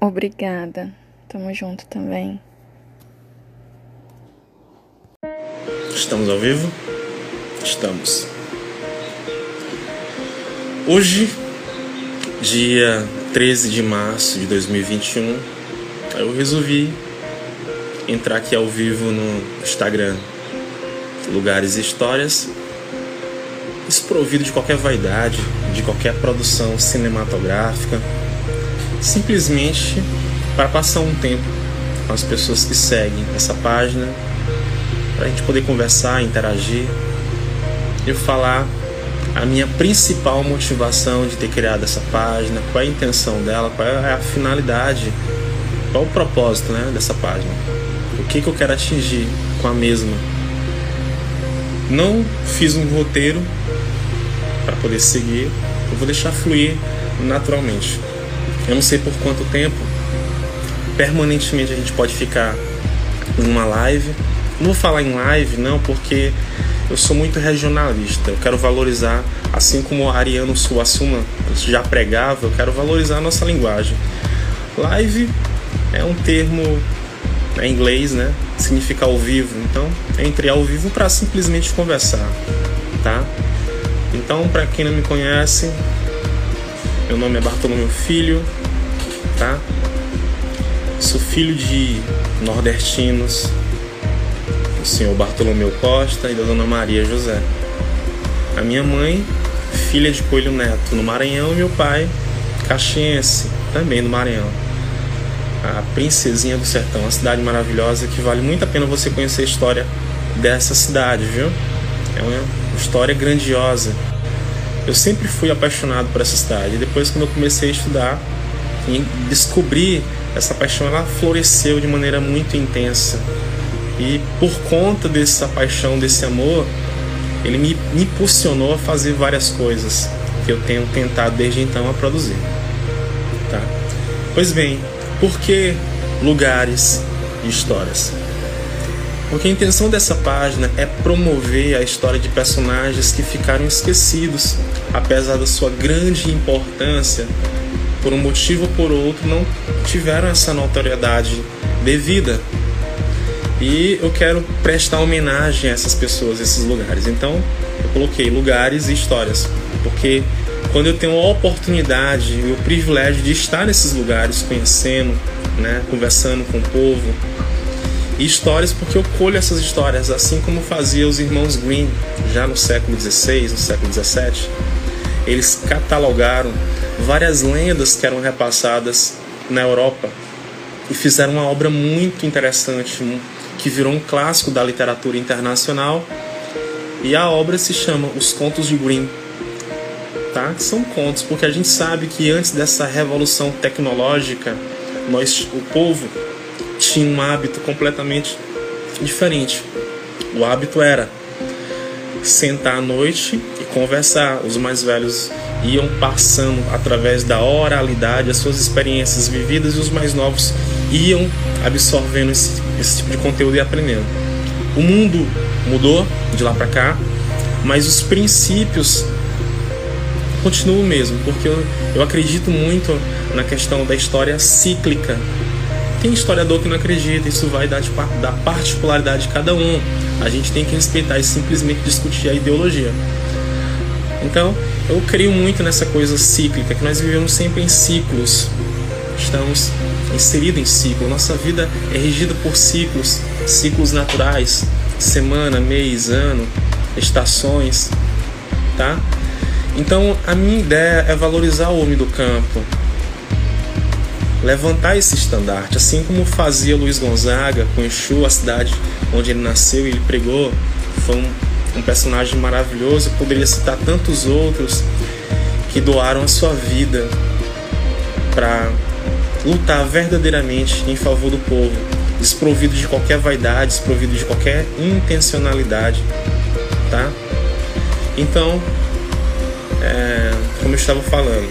Obrigada. Tamo junto também. Estamos ao vivo? Estamos. Hoje, dia 13 de março de 2021, eu resolvi entrar aqui ao vivo no Instagram Lugares e Histórias, desprovido de qualquer vaidade, de qualquer produção cinematográfica, simplesmente para passar um tempo com as pessoas que seguem essa página, para a gente poder conversar, interagir e falar a minha principal motivação de ter criado essa página, qual é a intenção dela, qual é a finalidade, qual é o propósito né, dessa página, o que, que eu quero atingir com a mesma. Não fiz um roteiro para poder seguir, eu vou deixar fluir naturalmente. Eu não sei por quanto tempo, permanentemente a gente pode ficar em uma live. Não vou falar em live, não, porque eu sou muito regionalista. Eu quero valorizar, assim como Ariano Suassuna já pregava, eu quero valorizar a nossa linguagem. Live é um termo em inglês, né? Significa ao vivo. Então, entre ao vivo para simplesmente conversar, tá? Então, para quem não me conhece, meu nome é Bartolomeu Filho, tá? Sou filho de nordestinos, do senhor Bartolomeu Costa e da dona Maria José. A minha mãe, filha de Coelho Neto no Maranhão, e meu pai, caxiense, também no Maranhão. A Princesinha do Sertão, uma cidade maravilhosa que vale muito a pena você conhecer a história dessa cidade, viu? É uma história grandiosa. Eu sempre fui apaixonado por essa cidade. Depois, quando eu comecei a estudar e descobri essa paixão, ela floresceu de maneira muito intensa. E por conta dessa paixão, desse amor, ele me, me impulsionou a fazer várias coisas que eu tenho tentado desde então a produzir. Tá? Pois bem, por que lugares e histórias? Porque a intenção dessa página é promover a história de personagens que ficaram esquecidos, apesar da sua grande importância, por um motivo ou por outro, não tiveram essa notoriedade devida. E eu quero prestar homenagem a essas pessoas, esses lugares. Então, eu coloquei lugares e histórias, porque quando eu tenho a oportunidade e o privilégio de estar nesses lugares, conhecendo, né, conversando com o povo, e histórias porque eu colho essas histórias, assim como fazia os irmãos Green já no século XVI, no século XVII. Eles catalogaram várias lendas que eram repassadas na Europa e fizeram uma obra muito interessante que virou um clássico da literatura internacional. E a obra se chama Os Contos de Grimm. Tá? São contos, porque a gente sabe que antes dessa revolução tecnológica, nós, o povo tinha um hábito completamente diferente. O hábito era sentar à noite e conversar. Os mais velhos iam passando através da oralidade as suas experiências vividas e os mais novos iam absorvendo esse, esse tipo de conteúdo e aprendendo. O mundo mudou de lá para cá, mas os princípios continuam o mesmo, porque eu, eu acredito muito na questão da história cíclica tem historiador que não acredita, isso vai dar da particularidade de cada um. A gente tem que respeitar e simplesmente discutir a ideologia. Então, eu creio muito nessa coisa cíclica, que nós vivemos sempre em ciclos. Estamos inseridos em ciclo. Nossa vida é regida por ciclos, ciclos naturais, semana, mês, ano, estações, tá? Então, a minha ideia é valorizar o homem do campo, levantar esse estandarte, assim como fazia Luiz Gonzaga com Exu, a cidade onde ele nasceu e ele pregou. Foi um, um personagem maravilhoso. Eu poderia citar tantos outros que doaram a sua vida para lutar verdadeiramente em favor do povo, desprovido de qualquer vaidade, desprovido de qualquer intencionalidade, tá? Então, é, como eu estava falando,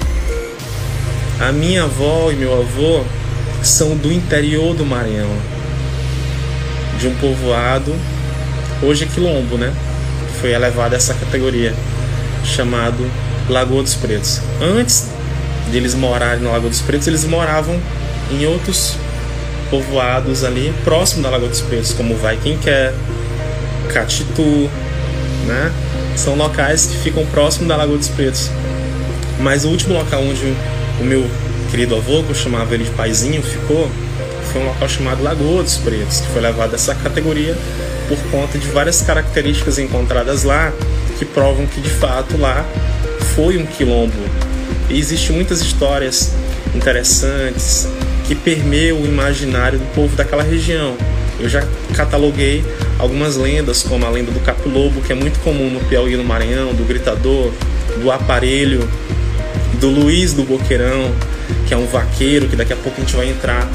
a minha avó e meu avô são do interior do Maranhão, de um povoado, hoje é quilombo, né? Foi elevado a essa categoria, chamado Lagoa dos Pretos. Antes de eles morarem no Lagoa dos Pretos, eles moravam em outros povoados ali próximo da Lagoa dos Pretos, como Vai Quem Quer, Catitu, né? São locais que ficam próximo da Lagoa dos Pretos. Mas o último local onde o meu querido avô, que chamava ele de paizinho, ficou, foi um local chamado Lagoa dos Pretos, que foi levado a essa categoria por conta de várias características encontradas lá que provam que de fato lá foi um quilombo. E existem muitas histórias interessantes que permeiam o imaginário do povo daquela região. Eu já cataloguei algumas lendas, como a lenda do Capilobo, que é muito comum no Piauí e no Maranhão, do Gritador, do Aparelho, do Luiz do Boqueirão, que é um vaqueiro, que daqui a pouco a gente vai entrar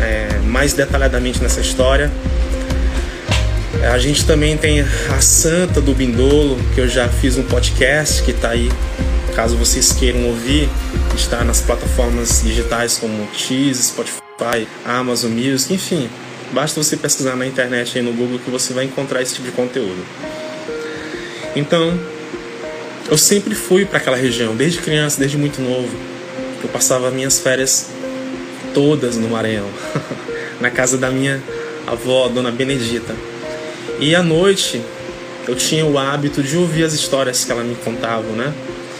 é, mais detalhadamente nessa história. A gente também tem a Santa do Bindolo, que eu já fiz um podcast que está aí, caso vocês queiram ouvir, está nas plataformas digitais como X, Spotify, Amazon Music, enfim. Basta você pesquisar na internet aí no Google que você vai encontrar esse tipo de conteúdo. Então, eu sempre fui para aquela região, desde criança, desde muito novo. Eu passava minhas férias todas no Maranhão, na casa da minha avó, Dona Benedita. E à noite eu tinha o hábito de ouvir as histórias que ela me contava, né?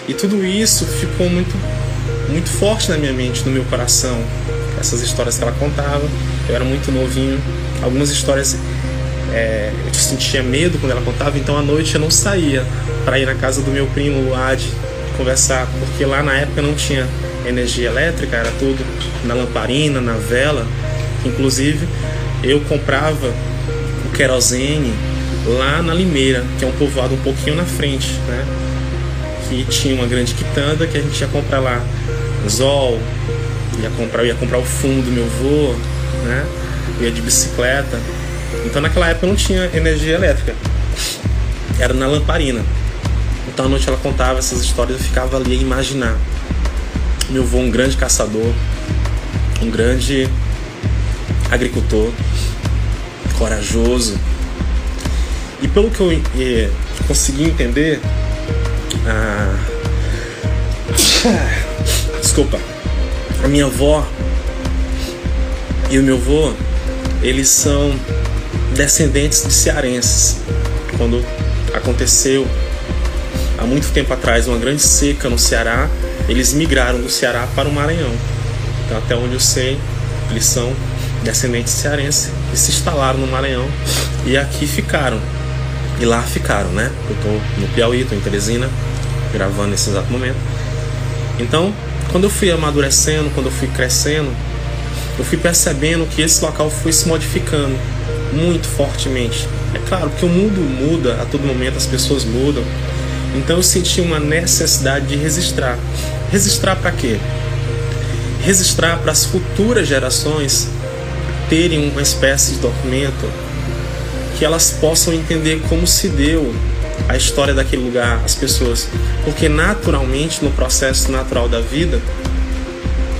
E tudo isso ficou muito, muito forte na minha mente, no meu coração. Essas histórias que ela contava. Eu era muito novinho. Algumas histórias é, eu sentia medo quando ela contava, então à noite eu não saía para ir na casa do meu primo Luad conversar, porque lá na época não tinha energia elétrica, era tudo na lamparina, na vela. Inclusive eu comprava querosene lá na Limeira, que é um povoado um pouquinho na frente, né? Que tinha uma grande quitanda que a gente ia comprar lá Zol, ia comprar, ia comprar o fundo do meu avô, né? Eu ia de bicicleta. Então naquela época não tinha energia elétrica. Era na lamparina. Então à noite ela contava essas histórias, eu ficava ali a imaginar. Meu avô, um grande caçador, um grande agricultor, corajoso. E pelo que eu eh, consegui entender, a... desculpa, a minha avó e o meu avô, eles são descendentes de cearenses. Quando aconteceu há muito tempo atrás uma grande seca no Ceará, eles migraram do Ceará para o Maranhão. Então, até onde eu sei, eles são descendentes cearenses e se instalaram no Maranhão e aqui ficaram. E lá ficaram, né? Eu tô no Piauí, tô em Teresina, gravando nesse exato momento. Então, quando eu fui amadurecendo, quando eu fui crescendo, eu fui percebendo que esse local foi se modificando muito fortemente. É claro que o mundo muda a todo momento, as pessoas mudam. Então eu senti uma necessidade de registrar. Registrar para quê? Registrar para as futuras gerações terem uma espécie de documento que elas possam entender como se deu a história daquele lugar, as pessoas. Porque naturalmente, no processo natural da vida,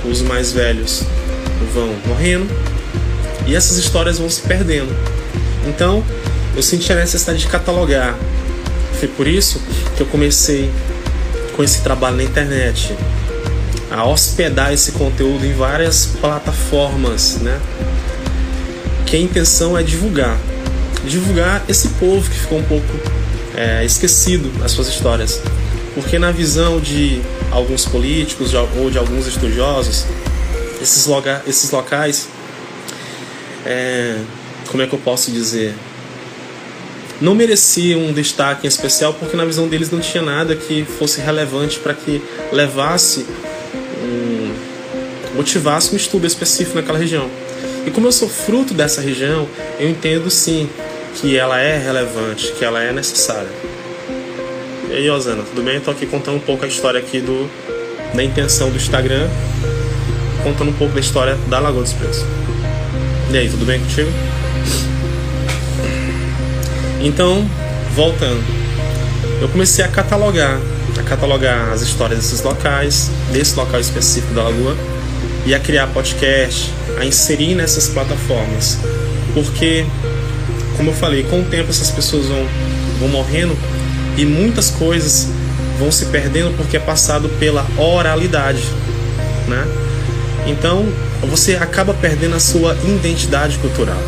os mais velhos vão morrendo e essas histórias vão se perdendo. Então, eu senti a necessidade de catalogar. Foi por isso que eu comecei com esse trabalho na internet, a hospedar esse conteúdo em várias plataformas, né? que a intenção é divulgar. Divulgar esse povo que ficou um pouco é, esquecido nas suas histórias. Porque na visão de alguns políticos ou de alguns estudiosos, esses, loga, esses locais, é, como é que eu posso dizer? Não mereciam um destaque em especial porque na visão deles não tinha nada que fosse relevante para que levasse, um, motivasse um estudo específico naquela região. E como eu sou fruto dessa região, eu entendo sim que ela é relevante, que ela é necessária. E aí, Osana, tudo bem? Estou aqui contando um pouco a história aqui do, da intenção do Instagram, contando um pouco da história da Lagoa dos Pretos. E aí, tudo bem contigo? Então, voltando, eu comecei a catalogar, a catalogar as histórias desses locais, desse local específico da Lagoa, e a criar podcast, a inserir nessas plataformas. Porque, como eu falei, com o tempo essas pessoas vão, vão morrendo e muitas coisas vão se perdendo porque é passado pela oralidade, né? Então, você acaba perdendo a sua identidade cultural.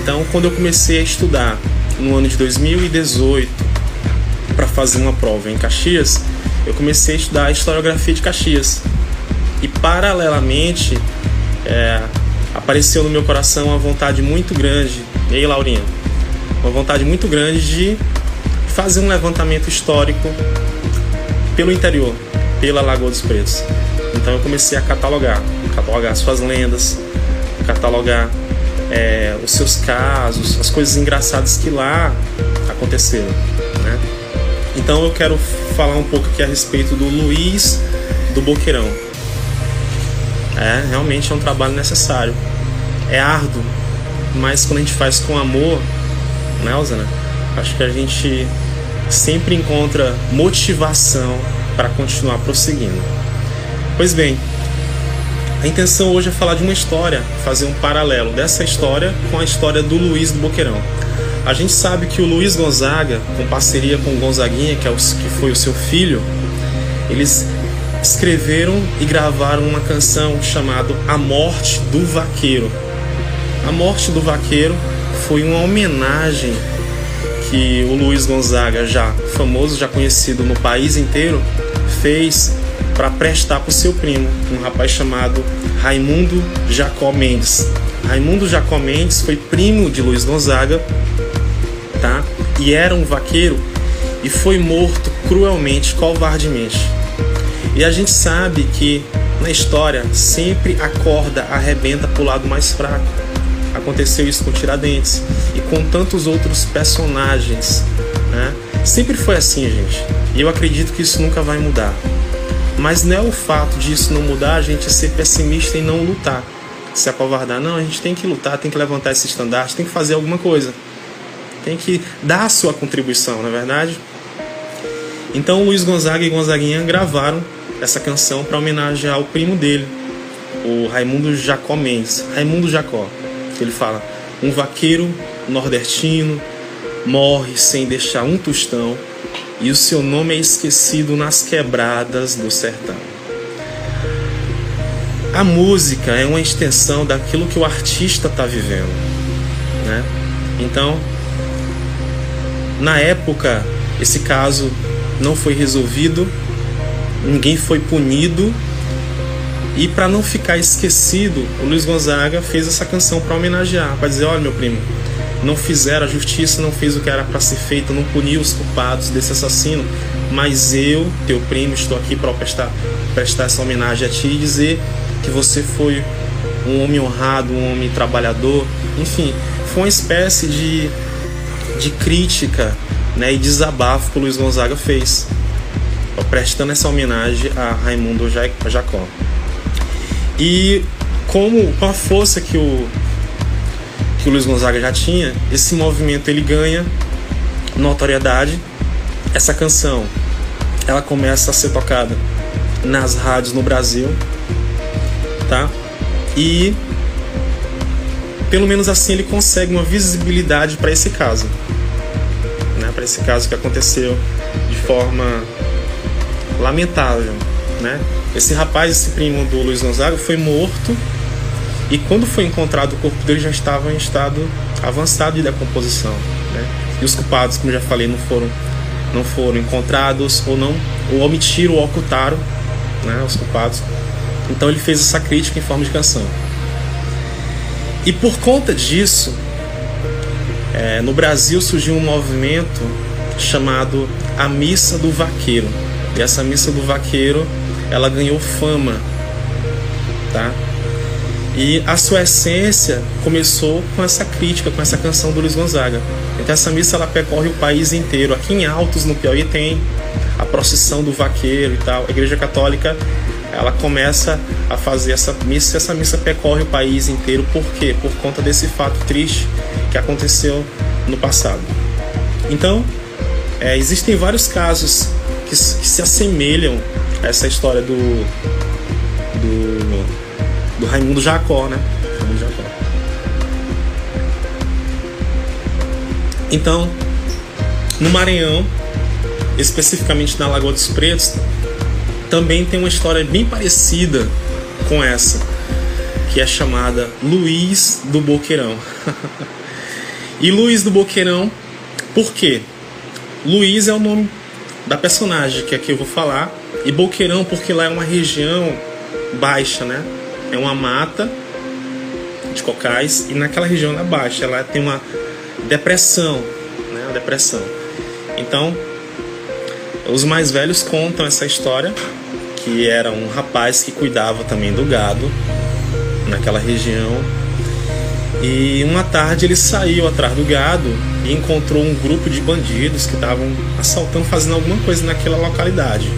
Então, quando eu comecei a estudar no ano de 2018 para fazer uma prova em Caxias, eu comecei a estudar a historiografia de Caxias. E paralelamente, é, apareceu no meu coração uma vontade muito grande, e aí, Laurinha? Uma vontade muito grande de fazer um levantamento histórico pelo interior, pela Lagoa dos Pretos. Então eu comecei a catalogar, catalogar suas lendas, catalogar é, os seus casos, as coisas engraçadas que lá aconteceram. Né? Então eu quero falar um pouco aqui a respeito do Luiz do Boqueirão. É, realmente é um trabalho necessário. É árduo, mas quando a gente faz com amor, né, Osana? Acho que a gente sempre encontra motivação para continuar prosseguindo. Pois bem, a intenção hoje é falar de uma história, fazer um paralelo dessa história com a história do Luiz do Boqueirão. A gente sabe que o Luiz Gonzaga, com parceria com o Gonzaguinha, que, é o, que foi o seu filho, eles escreveram e gravaram uma canção chamada A Morte do Vaqueiro. A Morte do Vaqueiro foi uma homenagem que o Luiz Gonzaga, já famoso, já conhecido no país inteiro, fez para prestar para o seu primo, um rapaz chamado Raimundo Jacó Mendes. Raimundo Jacó Mendes foi primo de Luiz Gonzaga, tá? E era um vaqueiro e foi morto cruelmente, covardemente. E a gente sabe que na história sempre a corda arrebenta para o lado mais fraco. Aconteceu isso com Tiradentes e com tantos outros personagens. Né? Sempre foi assim, gente. E eu acredito que isso nunca vai mudar. Mas não é o fato disso não mudar a gente ser pessimista e não lutar, se acovardar. Não, a gente tem que lutar, tem que levantar esse estandarte, tem que fazer alguma coisa. Tem que dar a sua contribuição, na é verdade? Então Luiz Gonzaga e Gonzaguinha gravaram essa canção para homenagear o primo dele, o Raimundo Jacó Mendes. Raimundo Jacó. Ele fala: um vaqueiro nordestino morre sem deixar um tostão e o seu nome é esquecido nas quebradas do sertão. A música é uma extensão daquilo que o artista está vivendo, né? Então, na época, esse caso não foi resolvido, ninguém foi punido e para não ficar esquecido, o Luiz Gonzaga fez essa canção para homenagear, para dizer, olha meu primo, não fizeram, a justiça não fez o que era para ser feito, não puniu os culpados desse assassino, mas eu, teu primo, estou aqui para prestar, prestar essa homenagem a ti e dizer que você foi um homem honrado, um homem trabalhador, enfim, foi uma espécie de, de crítica né, e desabafo que o Luiz Gonzaga fez, prestando essa homenagem a Raimundo Jacó. E como, com a força que o, que o Luiz Gonzaga já tinha, esse movimento ele ganha notoriedade. Essa canção ela começa a ser tocada nas rádios no Brasil, tá? E pelo menos assim ele consegue uma visibilidade para esse caso, né? Para esse caso que aconteceu de forma lamentável, né? Esse rapaz, esse primo do Luiz Gonzaga, foi morto e quando foi encontrado o corpo dele já estava em estado avançado de decomposição. Né? E os culpados, como já falei, não foram, não foram encontrados ou não ou omitiram ou ocultaram né, os culpados. Então ele fez essa crítica em forma de canção. E por conta disso, é, no Brasil surgiu um movimento chamado a Missa do Vaqueiro. E essa Missa do Vaqueiro, ela ganhou fama, tá? E a sua essência começou com essa crítica, com essa canção do Luiz Gonzaga. Então essa missa ela percorre o país inteiro. Aqui em Altos, no Piauí, tem a procissão do vaqueiro e tal. A Igreja Católica ela começa a fazer essa missa, essa missa percorre o país inteiro. Por quê? Por conta desse fato triste que aconteceu no passado. Então, é, existem vários casos que, que se assemelham a essa história do, do do Raimundo Jacó, né? Raimundo Jacó. Então, no Maranhão, especificamente na Lagoa dos Pretos, também tem uma história bem parecida com essa. que é chamada Luiz do Boqueirão. e Luiz do Boqueirão, por quê? Luiz é o nome da personagem que aqui eu vou falar, e Boqueirão porque lá é uma região baixa, né? É uma mata de cocais e naquela região da baixa ela tem uma depressão, né? Uma depressão. Então, os mais velhos contam essa história que era um rapaz que cuidava também do gado naquela região. E uma tarde ele saiu atrás do gado e encontrou um grupo de bandidos que estavam assaltando, fazendo alguma coisa naquela localidade.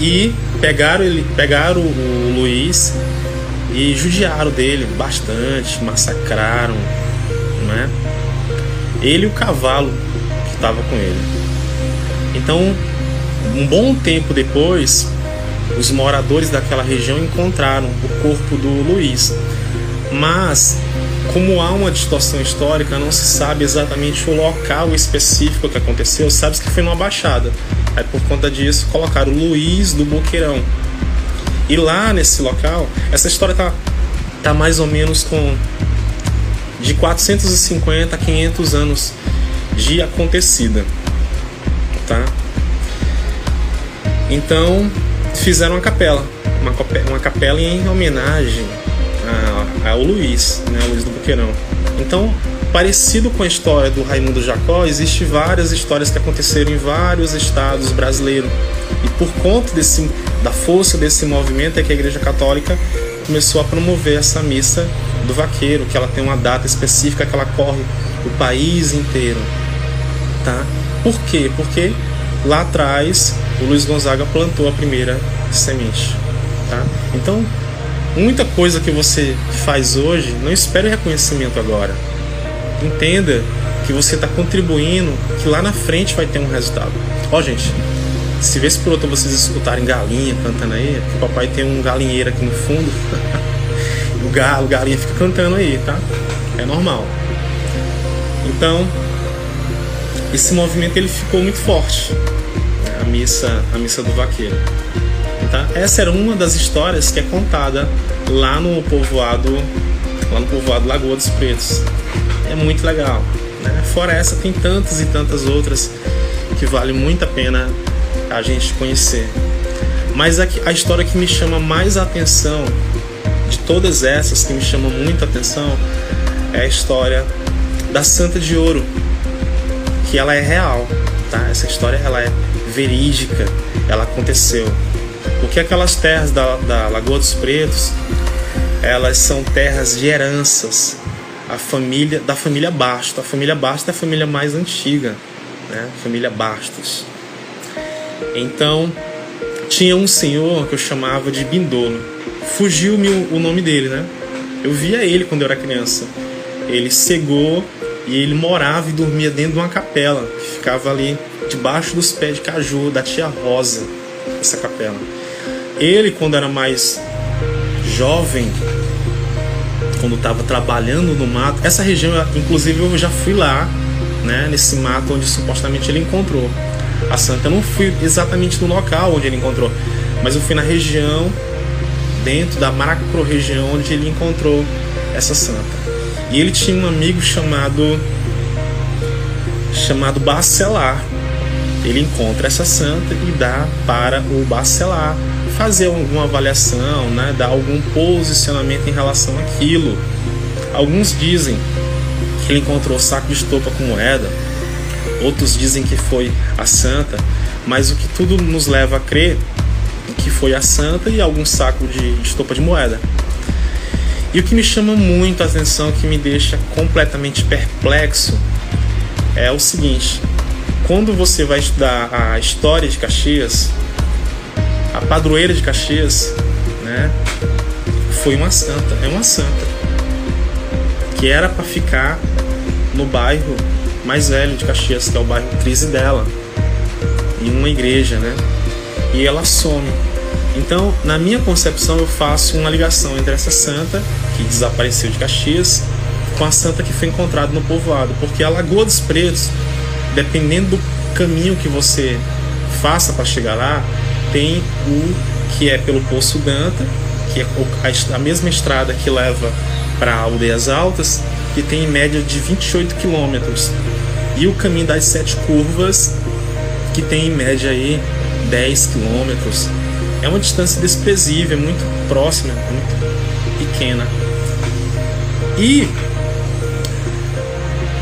E pegaram ele, pegaram o Luiz e judiaram dele bastante, massacraram, né? Ele e o cavalo que estava com ele. Então, um bom tempo depois, os moradores daquela região encontraram o corpo do Luiz. Mas, como há uma distorção histórica, não se sabe exatamente o local específico que aconteceu, sabe que foi numa baixada. Aí por conta disso colocaram Luiz do Boqueirão. E lá nesse local, essa história tá, tá mais ou menos com de 450 a 500 anos de acontecida, tá? Então fizeram uma capela, uma, uma capela em homenagem ao Luiz, né, Luiz do Boqueirão. Então, parecido com a história do Raimundo Jacó, existe várias histórias que aconteceram em vários estados brasileiros. E por conta desse, da força desse movimento é que a Igreja Católica começou a promover essa missa do vaqueiro, que ela tem uma data específica que ela corre o país inteiro, tá? Por quê? Porque lá atrás o Luiz Gonzaga plantou a primeira semente. Tá? Então, muita coisa que você faz hoje, não espere reconhecimento agora. Entenda que você está contribuindo, que lá na frente vai ter um resultado. Ó, gente, se vê se por outro vocês escutarem galinha cantando aí, porque o papai tem um galinheiro aqui no fundo. o galo, galinha fica cantando aí, tá? É normal. Então, esse movimento ele ficou muito forte missa, a missa do vaqueiro. Tá? Essa era uma das histórias que é contada lá no povoado, lá no povoado Lagoa dos Pretos. É muito legal. Né? Fora essa, tem tantas e tantas outras que vale muito a pena a gente conhecer. Mas a, a história que me chama mais atenção, de todas essas que me chamam muito atenção, é a história da Santa de Ouro, que ela é real, tá? Essa história ela é verídica, ela aconteceu. Porque aquelas terras da, da Lagoa dos Pretos, elas são terras de heranças a família da família Bastos. A família Bastos é a família mais antiga, né? família Bastos. Então, tinha um senhor que eu chamava de Bindolo. Fugiu-me o nome dele, né? Eu via ele quando eu era criança. Ele cegou e ele morava e dormia dentro de uma capela que ficava ali debaixo dos pés de caju da tia Rosa, essa capela. Ele, quando era mais jovem, quando estava trabalhando no mato, essa região, inclusive, eu já fui lá, né, nesse mato onde supostamente ele encontrou a santa. Eu não fui exatamente no local onde ele encontrou, mas eu fui na região, dentro da macro região onde ele encontrou essa santa. E ele tinha um amigo chamado chamado Bacelar ele encontra essa santa e dá para o bacelar fazer alguma avaliação, né, dar algum posicionamento em relação àquilo. Alguns dizem que ele encontrou saco de estopa com moeda, outros dizem que foi a santa, mas o que tudo nos leva a crer que foi a santa e algum saco de estopa de moeda. E o que me chama muito a atenção, que me deixa completamente perplexo, é o seguinte: quando você vai estudar a história de Caxias, a padroeira de Caxias, né, foi uma santa, é uma santa, que era para ficar no bairro mais velho de Caxias, que é o bairro Crise dela, em uma igreja, né? E ela some. Então, na minha concepção, eu faço uma ligação entre essa santa que desapareceu de Caxias com a santa que foi encontrada no povoado, porque a Lagoa dos Pretos dependendo do caminho que você faça para chegar lá, tem o que é pelo Poço Danta que é a mesma estrada que leva para Aldeias Altas, que tem em média de 28 quilômetros. E o caminho das sete curvas, que tem em média aí 10 quilômetros. É uma distância desprezível, é muito próxima, muito pequena. E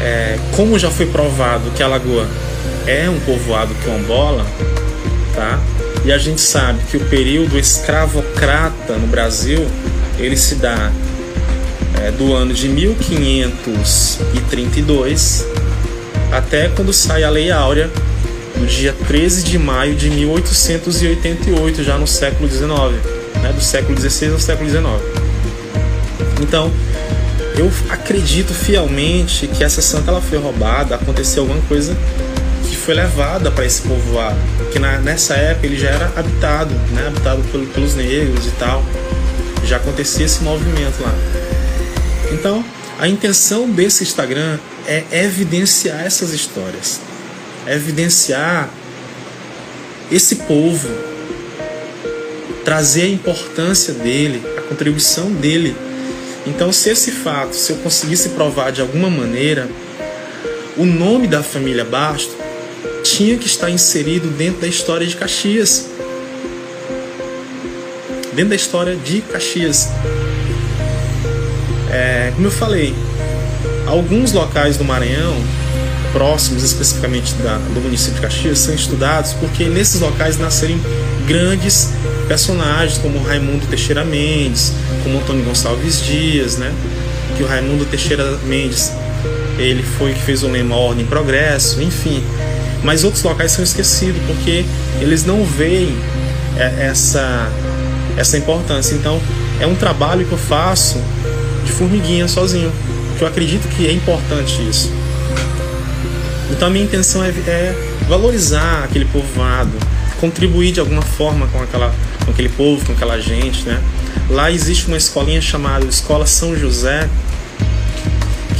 é, como já foi provado que a Lagoa é um povoado quilombola, tá? E a gente sabe que o período escravocrata no Brasil ele se dá é, do ano de 1532 até quando sai a Lei Áurea no dia 13 de maio de 1888, já no século XIX, né? do século XVI ao século XIX. Então, eu acredito fielmente que essa santa ela foi roubada, aconteceu alguma coisa foi levada para esse povoado, que na, nessa época ele já era habitado, né, habitado pelo, pelos negros e tal, já acontecia esse movimento lá. Então, a intenção desse Instagram é evidenciar essas histórias, evidenciar esse povo, trazer a importância dele, a contribuição dele. Então, se esse fato, se eu conseguisse provar de alguma maneira, o nome da família Basto tinha que estar inserido dentro da história de Caxias. Dentro da história de Caxias. É, como eu falei, alguns locais do Maranhão, próximos especificamente da, do município de Caxias, são estudados porque nesses locais nasceram grandes personagens como Raimundo Teixeira Mendes, como Antônio Gonçalves Dias, né? Que o Raimundo Teixeira Mendes, ele foi que fez o lema Ordem e Progresso, enfim. Mas outros locais são esquecidos porque eles não veem é, essa essa importância. Então, é um trabalho que eu faço de formiguinha sozinho, que eu acredito que é importante isso. Então, a minha intenção é, é valorizar aquele povoado, contribuir de alguma forma com aquela com aquele povo, com aquela gente, né? Lá existe uma escolinha chamada Escola São José,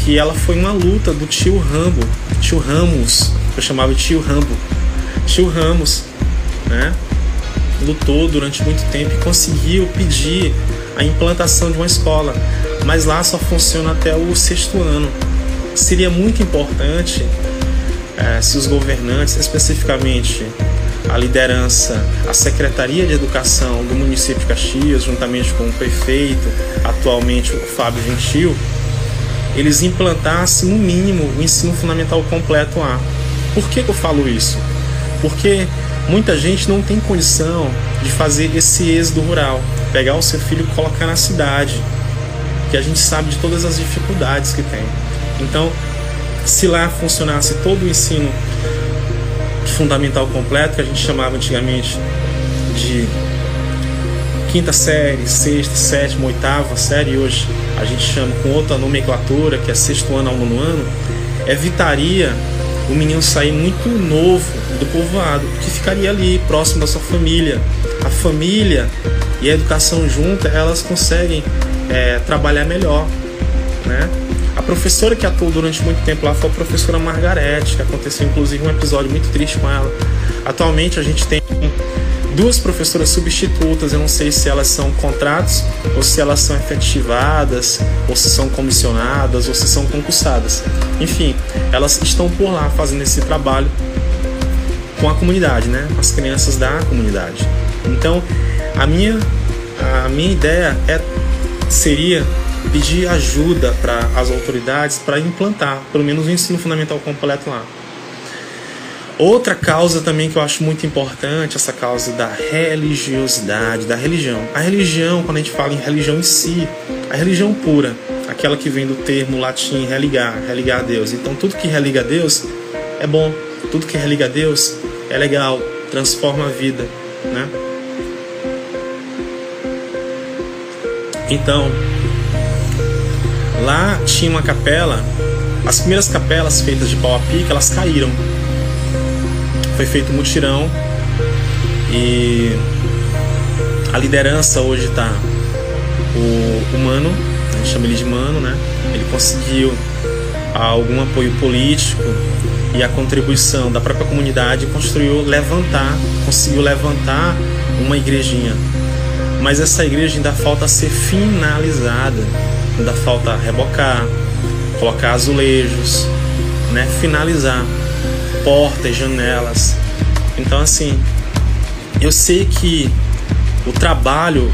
que ela foi uma luta do tio Rambo, tio Ramos, eu chamava de tio Rambo. Tio Ramos, né? Lutou durante muito tempo e conseguiu pedir a implantação de uma escola, mas lá só funciona até o sexto ano. Seria muito importante é, se os governantes, especificamente a liderança, a Secretaria de Educação do município de Caxias, juntamente com o prefeito, atualmente o Fábio Gentil, eles implantassem no mínimo o ensino fundamental completo lá. Por que, eu falo isso? Porque muita gente não tem condição de fazer esse êxodo rural, pegar o seu filho e colocar na cidade, que a gente sabe de todas as dificuldades que tem. Então, se lá funcionasse todo o ensino fundamental completo, que a gente chamava antigamente de quinta série, sexta, sétima, oitava série, hoje a gente chama com outra nomenclatura, que é sexto ano ao nono ano, evitaria o menino sair muito novo do povoado, que ficaria ali, próximo da sua família. A família e a educação junta, elas conseguem é, trabalhar melhor, né? A professora que atuou durante muito tempo lá foi a professora Margarete, que aconteceu inclusive um episódio muito triste com ela. Atualmente a gente tem duas professoras substitutas, eu não sei se elas são contratos ou se elas são efetivadas, ou se são comissionadas, ou se são concursadas. Enfim, elas estão por lá fazendo esse trabalho com a comunidade, né? As crianças da comunidade. Então, a minha a minha ideia é seria pedir ajuda para as autoridades para implantar pelo menos o ensino fundamental completo lá. Outra causa também que eu acho muito importante, essa causa da religiosidade, da religião. A religião, quando a gente fala em religião em si, a religião pura, aquela que vem do termo latim religar, religar a Deus. Então tudo que religa a Deus é bom, tudo que religa a Deus é legal, transforma a vida, né? Então, Lá tinha uma capela, as primeiras capelas feitas de pau a pique, elas caíram. Foi feito mutirão e a liderança hoje está o, o Mano, a gente chama ele de Mano, né? Ele conseguiu algum apoio político e a contribuição da própria comunidade construiu levantar, conseguiu levantar uma igrejinha. Mas essa igreja ainda falta ser finalizada, ainda falta rebocar, colocar azulejos, né, finalizar portas, janelas. Então assim, eu sei que o trabalho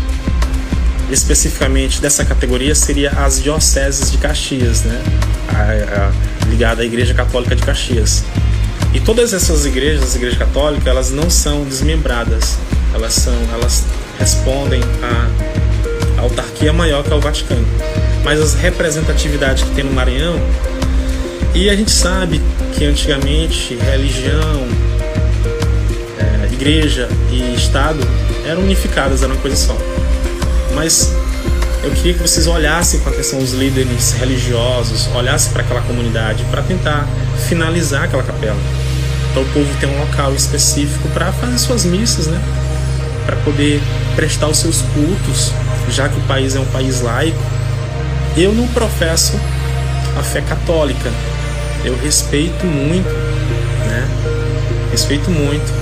especificamente dessa categoria seria as dioceses de Caxias, né? A, a, ligada à Igreja Católica de Caxias. E todas essas igrejas, as igrejas católicas, elas não são desmembradas. Elas são, elas respondem à autarquia maior que é o Vaticano. Mas as representatividades que tem no Maranhão, e a gente sabe que antigamente religião, é, igreja e Estado eram unificadas, eram uma coisa só. Mas eu queria que vocês olhassem com atenção os líderes religiosos, olhassem para aquela comunidade para tentar finalizar aquela capela. Então o povo tem um local específico para fazer suas missas, né? Para poder prestar os seus cultos, já que o país é um país laico. Eu não professo a fé católica. Eu respeito muito, né? Respeito muito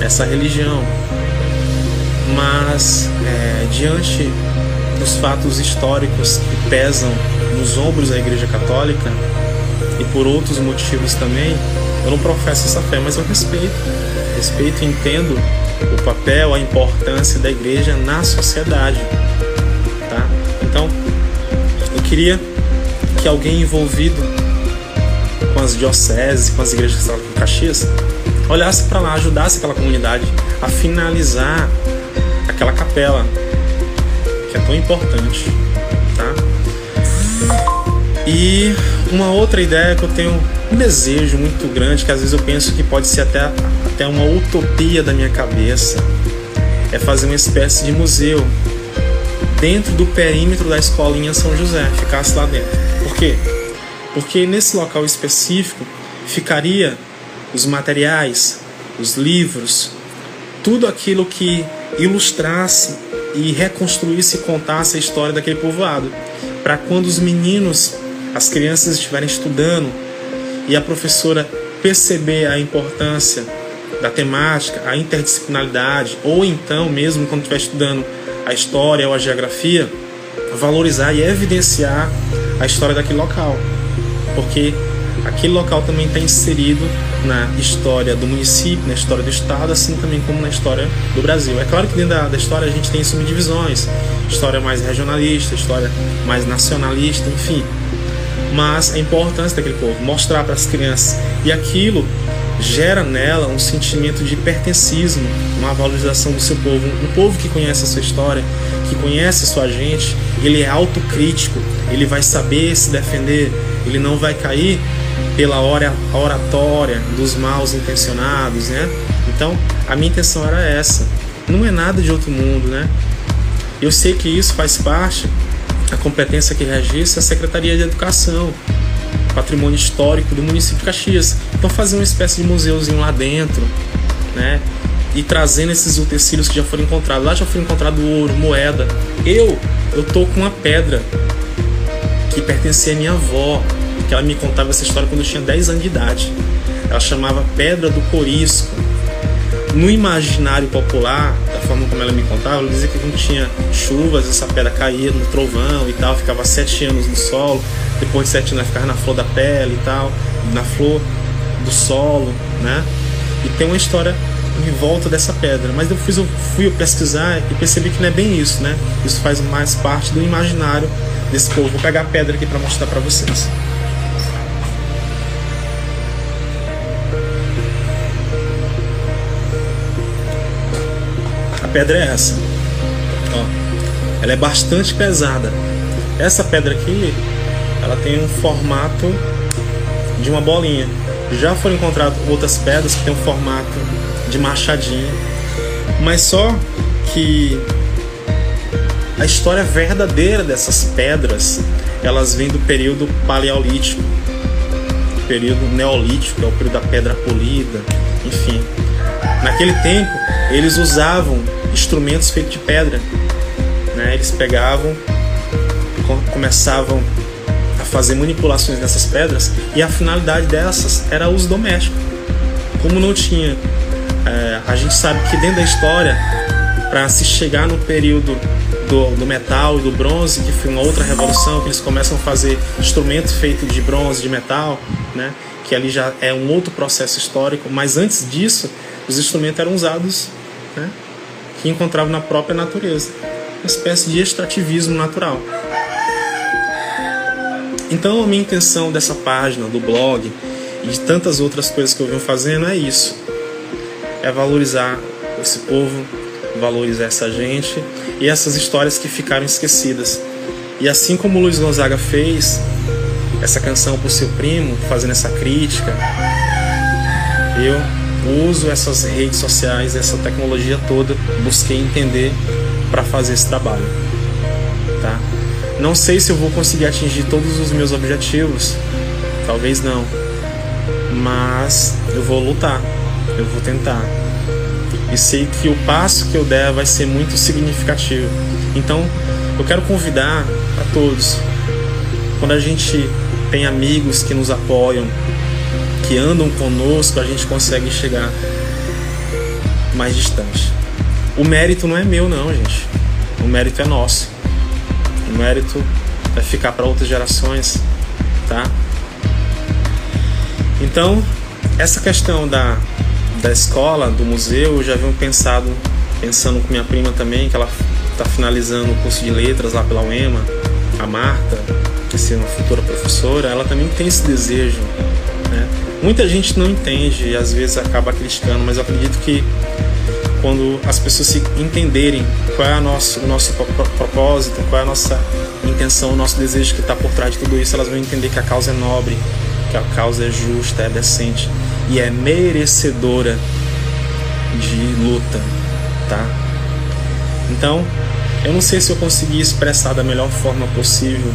essa religião. Mas é, diante dos fatos históricos que pesam nos ombros da Igreja Católica e por outros motivos também, eu não professo essa fé, mas eu respeito. Respeito e entendo o papel, a importância da igreja na sociedade. Tá? Então, eu queria que alguém envolvido com as dioceses, com as igrejas de Caxias, olhasse para lá, ajudasse aquela comunidade a finalizar aquela capela que é tão importante, tá? E uma outra ideia que eu tenho um desejo muito grande, que às vezes eu penso que pode ser até, até uma utopia da minha cabeça, é fazer uma espécie de museu dentro do perímetro da escolinha São José, ficasse lá dentro. Quê? Porque nesse local específico ficaria os materiais, os livros, tudo aquilo que ilustrasse e reconstruísse e contasse a história daquele povoado, para quando os meninos, as crianças estiverem estudando e a professora perceber a importância da temática, a interdisciplinaridade, ou então mesmo quando estiver estudando a história ou a geografia, valorizar e evidenciar a história daquele local, porque aquele local também está inserido na história do município, na história do estado, assim também como na história do Brasil. É claro que dentro da, da história a gente tem subdivisões, história mais regionalista, história mais nacionalista, enfim. Mas a importância daquele povo, mostrar para as crianças e aquilo gera nela um sentimento de pertencismo, uma valorização do seu povo, um povo que conhece a sua história, que conhece a sua gente, ele é autocrítico, ele vai saber se defender, ele não vai cair pela oratória dos maus intencionados, né? Então, a minha intenção era essa. Não é nada de outro mundo, né? Eu sei que isso faz parte da competência que registra a Secretaria de Educação, patrimônio histórico do município de Caxias. Então, fazer uma espécie de museuzinho lá dentro, né? E trazendo esses utensílios que já foram encontrados. Lá já foi encontrado ouro, moeda. Eu, eu tô com uma pedra que pertencia à minha avó, que ela me contava essa história quando eu tinha 10 anos de idade. Ela chamava Pedra do Corisco. No imaginário popular, da forma como ela me contava, ela dizia que quando tinha chuvas, essa pedra caía no trovão e tal, ficava sete anos no solo, depois de sete anos ficava na flor da pele e tal, na flor do solo, né? E tem uma história em volta dessa pedra. Mas eu fui, pesquisar e percebi que não é bem isso, né? Isso faz mais parte do imaginário desse povo. Vou pegar a pedra aqui para mostrar para vocês. pedra é essa. Ó, ela é bastante pesada. Essa pedra aqui, ela tem um formato de uma bolinha. Já foram encontradas outras pedras que tem um formato de machadinha, mas só que a história verdadeira dessas pedras, elas vêm do período paleolítico, período neolítico, é o período da pedra polida, enfim. Naquele tempo, eles usavam instrumentos feitos de pedra. Né? Eles pegavam, começavam fazer manipulações nessas pedras e a finalidade dessas era uso doméstico. Como não tinha, é, a gente sabe que dentro da história para se chegar no período do, do metal e do bronze, que foi uma outra revolução, que eles começam a fazer instrumentos feitos de bronze, de metal, né? que ali já é um outro processo histórico, mas antes disso, os instrumentos eram usados né? que encontravam na própria natureza uma espécie de extrativismo natural. Então, a minha intenção dessa página, do blog e de tantas outras coisas que eu venho fazendo é isso: é valorizar esse povo, valorizar essa gente e essas histórias que ficaram esquecidas. E assim como Luiz Gonzaga fez essa canção por seu primo, fazendo essa crítica, eu uso essas redes sociais, essa tecnologia toda, busquei entender para fazer esse trabalho? Não sei se eu vou conseguir atingir todos os meus objetivos, talvez não, mas eu vou lutar, eu vou tentar. E sei que o passo que eu der vai ser muito significativo. Então, eu quero convidar a todos, quando a gente tem amigos que nos apoiam, que andam conosco, a gente consegue chegar mais distante. O mérito não é meu, não, gente. O mérito é nosso. O mérito vai ficar para outras gerações, tá? Então, essa questão da, da escola, do museu, eu já venho pensado, pensando com minha prima também, que ela está finalizando o curso de letras lá pela UEMA, a Marta, que é uma futura professora, ela também tem esse desejo. Né? Muita gente não entende e às vezes acaba criticando, mas eu acredito que quando as pessoas se entenderem qual é o nosso propósito, qual é a nossa intenção, o nosso desejo que está por trás de tudo isso, elas vão entender que a causa é nobre, que a causa é justa, é decente e é merecedora de luta, tá? Então, eu não sei se eu consegui expressar da melhor forma possível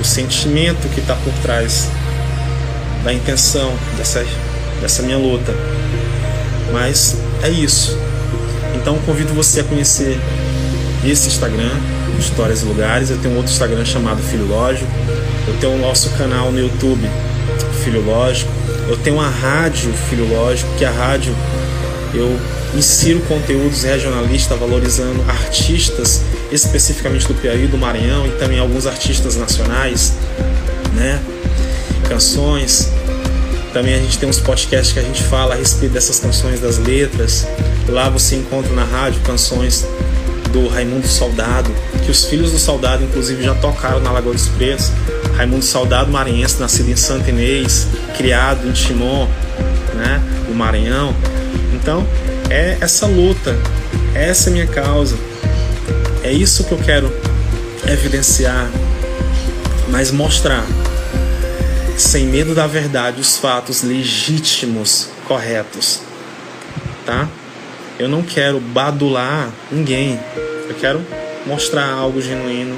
o sentimento que está por trás da intenção dessa, dessa minha luta, mas é isso. Então convido você a conhecer esse Instagram, Histórias e Lugares. Eu tenho um outro Instagram chamado Filho Lógico. Eu tenho o nosso canal no YouTube, Filho Lógico. Eu tenho uma rádio Filho Lógico, que a rádio eu insiro conteúdos regionalistas valorizando artistas especificamente do Piauí, do Maranhão e também alguns artistas nacionais, né? Canções, também a gente tem uns podcasts que a gente fala a respeito dessas canções, das letras. Lá você encontra na rádio canções do Raimundo Soldado, que os filhos do Soldado, inclusive, já tocaram na Lagoa dos Pretos. Raimundo Soldado maranhense, nascido em Santa Inês, criado em Timon, né, do Maranhão. Então, é essa luta, essa é minha causa. É isso que eu quero evidenciar, mas mostrar sem medo da verdade, os fatos legítimos, corretos, tá? Eu não quero badular ninguém. Eu quero mostrar algo genuíno,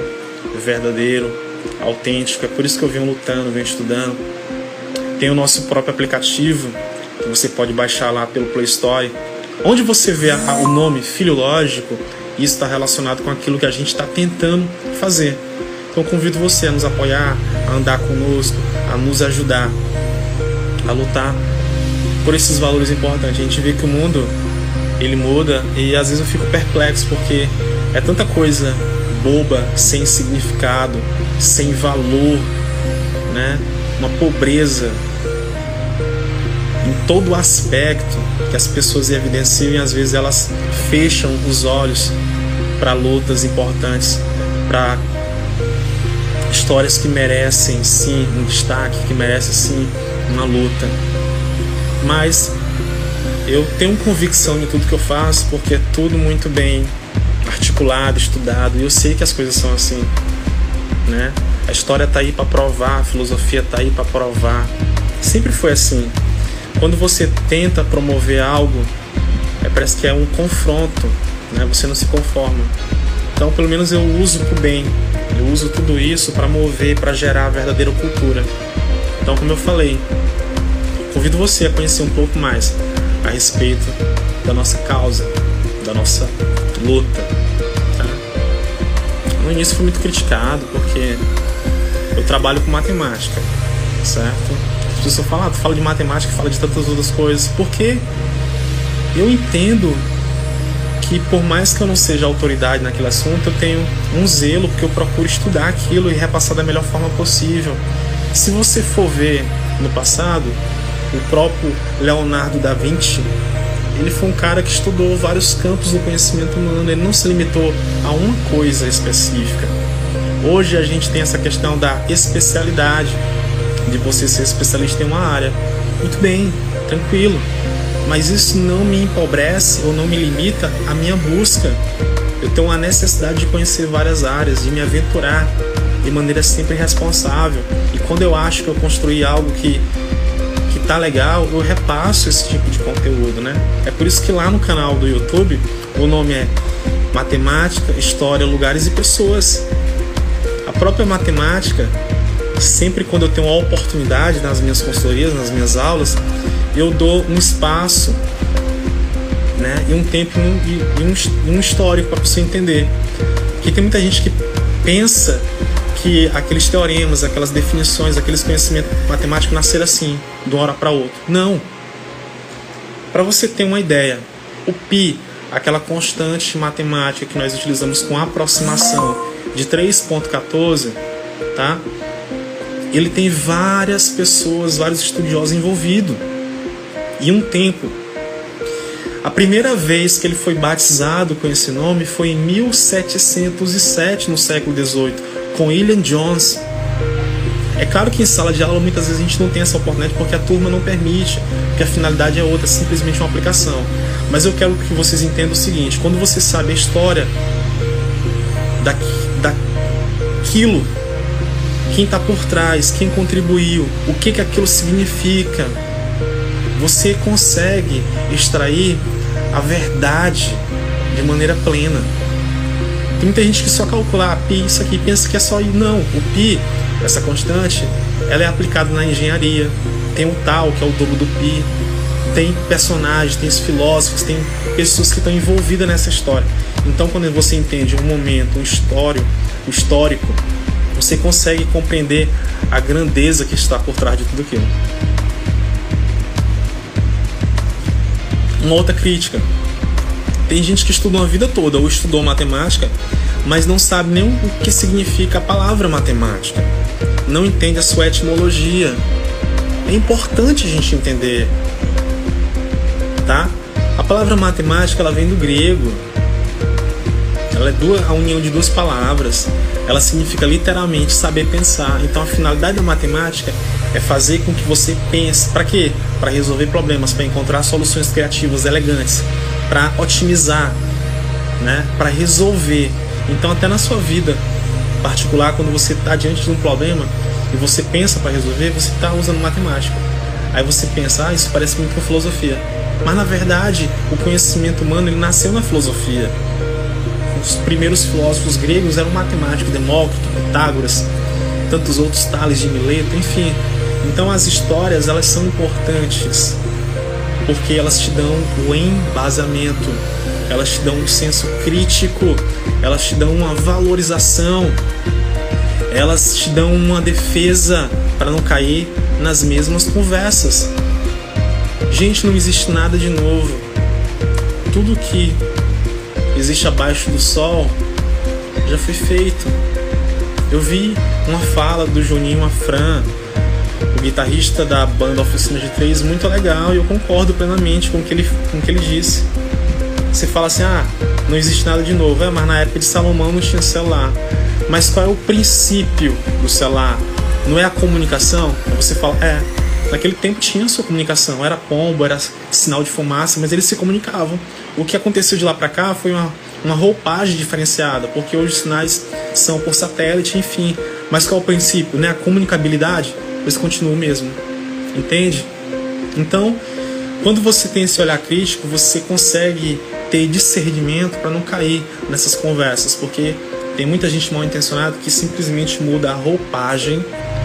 verdadeiro, autêntico. É por isso que eu venho lutando, venho estudando. Tem o nosso próprio aplicativo que você pode baixar lá pelo Play Store. Onde você vê o nome Filho Lógico, isso está relacionado com aquilo que a gente está tentando fazer. Então convido você a nos apoiar, a andar conosco, a nos ajudar a lutar por esses valores importantes. A gente vê que o mundo ele muda e às vezes eu fico perplexo porque é tanta coisa boba, sem significado, sem valor, né? Uma pobreza em todo aspecto que as pessoas evidenciam e às vezes elas fecham os olhos para lutas importantes, para histórias que merecem sim um destaque, que merecem sim uma luta. Mas eu tenho convicção em tudo que eu faço porque é tudo muito bem articulado, estudado, e eu sei que as coisas são assim, né? A história está aí para provar, a filosofia está aí para provar. Sempre foi assim. Quando você tenta promover algo, é, parece que é um confronto, né? Você não se conforma. Então, pelo menos eu uso para o bem, eu uso tudo isso para mover, para gerar a verdadeira cultura. Então, como eu falei, convido você a conhecer um pouco mais a respeito da nossa causa, da nossa luta. Tá? No início fui muito criticado porque eu trabalho com matemática, certo? As pessoas falam, ah, tu fala de matemática, fala de tantas outras coisas, porque eu entendo que por mais que eu não seja autoridade naquele assunto, eu tenho um zelo porque eu procuro estudar aquilo e repassar da melhor forma possível. Se você for ver no passado, o próprio Leonardo da Vinci, ele foi um cara que estudou vários campos do conhecimento humano, ele não se limitou a uma coisa específica. Hoje a gente tem essa questão da especialidade, de você ser especialista em uma área. Muito bem, tranquilo mas isso não me empobrece ou não me limita à minha busca. Eu tenho a necessidade de conhecer várias áreas, de me aventurar de maneira sempre responsável. E quando eu acho que eu construí algo que que tá legal, eu repasso esse tipo de conteúdo, né? É por isso que lá no canal do YouTube o nome é Matemática, História, Lugares e Pessoas. A própria matemática, sempre quando eu tenho a oportunidade nas minhas consultorias, nas minhas aulas, eu dou um espaço né, e um tempo e um, um histórico para você entender. Porque tem muita gente que pensa que aqueles teoremas, aquelas definições, aqueles conhecimentos matemáticos nasceram assim, de uma hora para outra. Não. Para você ter uma ideia, o pi, aquela constante matemática que nós utilizamos com aproximação de 3.14, tá? Ele tem várias pessoas, vários estudiosos envolvidos e um tempo. A primeira vez que ele foi batizado com esse nome foi em 1707, no século XVIII, com William Jones. É claro que em sala de aula muitas vezes a gente não tem essa oportunidade porque a turma não permite, porque a finalidade é outra, simplesmente uma aplicação. Mas eu quero que vocês entendam o seguinte: quando você sabe a história da, daquilo, quem está por trás, quem contribuiu, o que, que aquilo significa, você consegue extrair a verdade de maneira plena. Tem muita gente que só calcula ah, pi, isso aqui, pensa que é só ir. Não, o pi, essa constante, ela é aplicada na engenharia. Tem o tal, que é o dobro do pi. Tem personagens, tem os filósofos, tem pessoas que estão envolvidas nessa história. Então, quando você entende um momento, um histórico, um histórico, você consegue compreender a grandeza que está por trás de tudo aquilo. Uma outra crítica. Tem gente que estudou a vida toda ou estudou matemática, mas não sabe nem o que significa a palavra matemática. Não entende a sua etimologia. É importante a gente entender, tá? A palavra matemática ela vem do grego. Ela é duas, a união de duas palavras. Ela significa literalmente saber pensar. Então a finalidade da matemática é fazer com que você pense. Para quê? Para resolver problemas, para encontrar soluções criativas, elegantes, para otimizar, né? para resolver. Então, até na sua vida particular, quando você está diante de um problema e você pensa para resolver, você está usando matemática. Aí você pensa, ah, isso parece muito com filosofia. Mas na verdade, o conhecimento humano ele nasceu na filosofia. Os primeiros filósofos gregos eram matemáticos, Demócrito, Pitágoras, tantos outros, Tales de Mileto, enfim, então as histórias elas são importantes porque elas te dão o embasamento, elas te dão um senso crítico, elas te dão uma valorização, elas te dão uma defesa para não cair nas mesmas conversas. Gente, não existe nada de novo. Tudo que existe abaixo do sol já foi feito. Eu vi uma fala do Juninho Afran guitarrista da banda Oficina de Três, muito legal e eu concordo plenamente com o que ele, com o que ele disse. Você fala assim, ah, não existe nada de novo, é, mas na época de Salomão não tinha celular. Mas qual é o princípio do celular? Não é a comunicação? Você fala, é, naquele tempo tinha sua comunicação, era pombo, era sinal de fumaça, mas eles se comunicavam. O que aconteceu de lá para cá foi uma, uma roupagem diferenciada, porque hoje os sinais são por satélite, enfim. Mas qual é o princípio? Né? A comunicabilidade eles continuam mesmo. Entende? Então, quando você tem esse olhar crítico, você consegue ter discernimento para não cair nessas conversas, porque tem muita gente mal intencionada que simplesmente muda a roupagem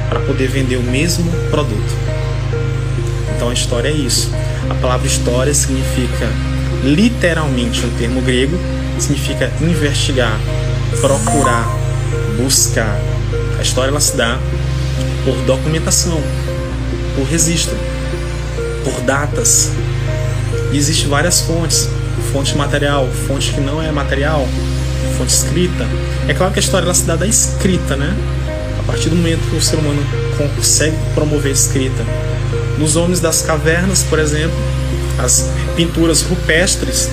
para poder vender o mesmo produto. Então a história é isso. A palavra história significa literalmente um termo grego, significa investigar, procurar, buscar. A história ela se dá por documentação, por registro, por datas. E existem várias fontes, fonte material, fonte que não é material, fonte escrita. É claro que a história ela se dá da escrita, né? A partir do momento que o ser humano consegue promover a escrita. Nos homens das cavernas, por exemplo, as pinturas rupestres,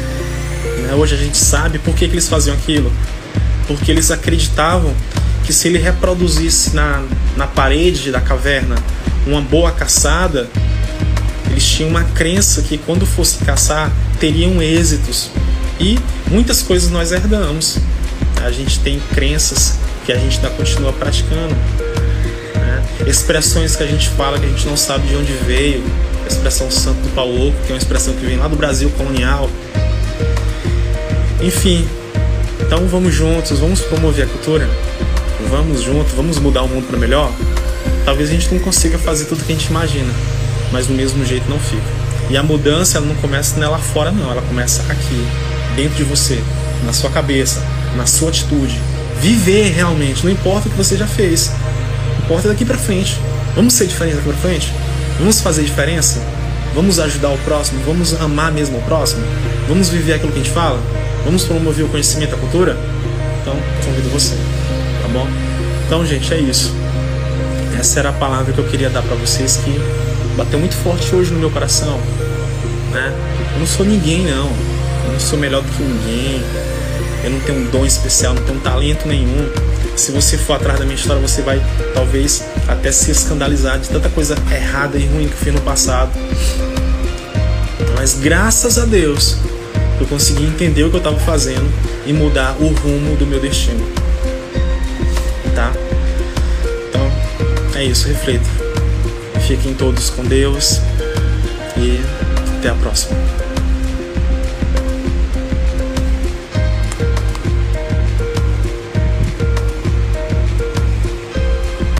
né? hoje a gente sabe por que, que eles faziam aquilo. Porque eles acreditavam que se ele reproduzisse na, na parede da caverna uma boa caçada, eles tinham uma crença que quando fosse caçar teriam êxitos. E muitas coisas nós herdamos. A gente tem crenças que a gente ainda continua praticando. Né? Expressões que a gente fala que a gente não sabe de onde veio. A expressão santo do pau louco, que é uma expressão que vem lá do Brasil colonial. Enfim, então vamos juntos, vamos promover a cultura. Vamos juntos, vamos mudar o mundo para melhor. Talvez a gente não consiga fazer tudo que a gente imagina, mas do mesmo jeito não fica. E a mudança ela não começa lá fora não, ela começa aqui, dentro de você, na sua cabeça, na sua atitude. Viver realmente, não importa o que você já fez, importa daqui para frente. Vamos ser diferentes daqui para frente? Vamos fazer diferença? Vamos ajudar o próximo? Vamos amar mesmo o próximo? Vamos viver aquilo que a gente fala? Vamos promover o conhecimento, a cultura? Então, convido você, bom? Então, gente, é isso. Essa era a palavra que eu queria dar para vocês que bateu muito forte hoje no meu coração, né? Eu não sou ninguém não. Eu não sou melhor do que ninguém. Eu não tenho um dom especial, não tenho um talento nenhum. Se você for atrás da minha história, você vai talvez até se escandalizar de tanta coisa errada e ruim que fiz no passado. Mas graças a Deus, eu consegui entender o que eu estava fazendo e mudar o rumo do meu destino. Tá? Então, é isso, reflita. Fiquem todos com Deus e até a próxima.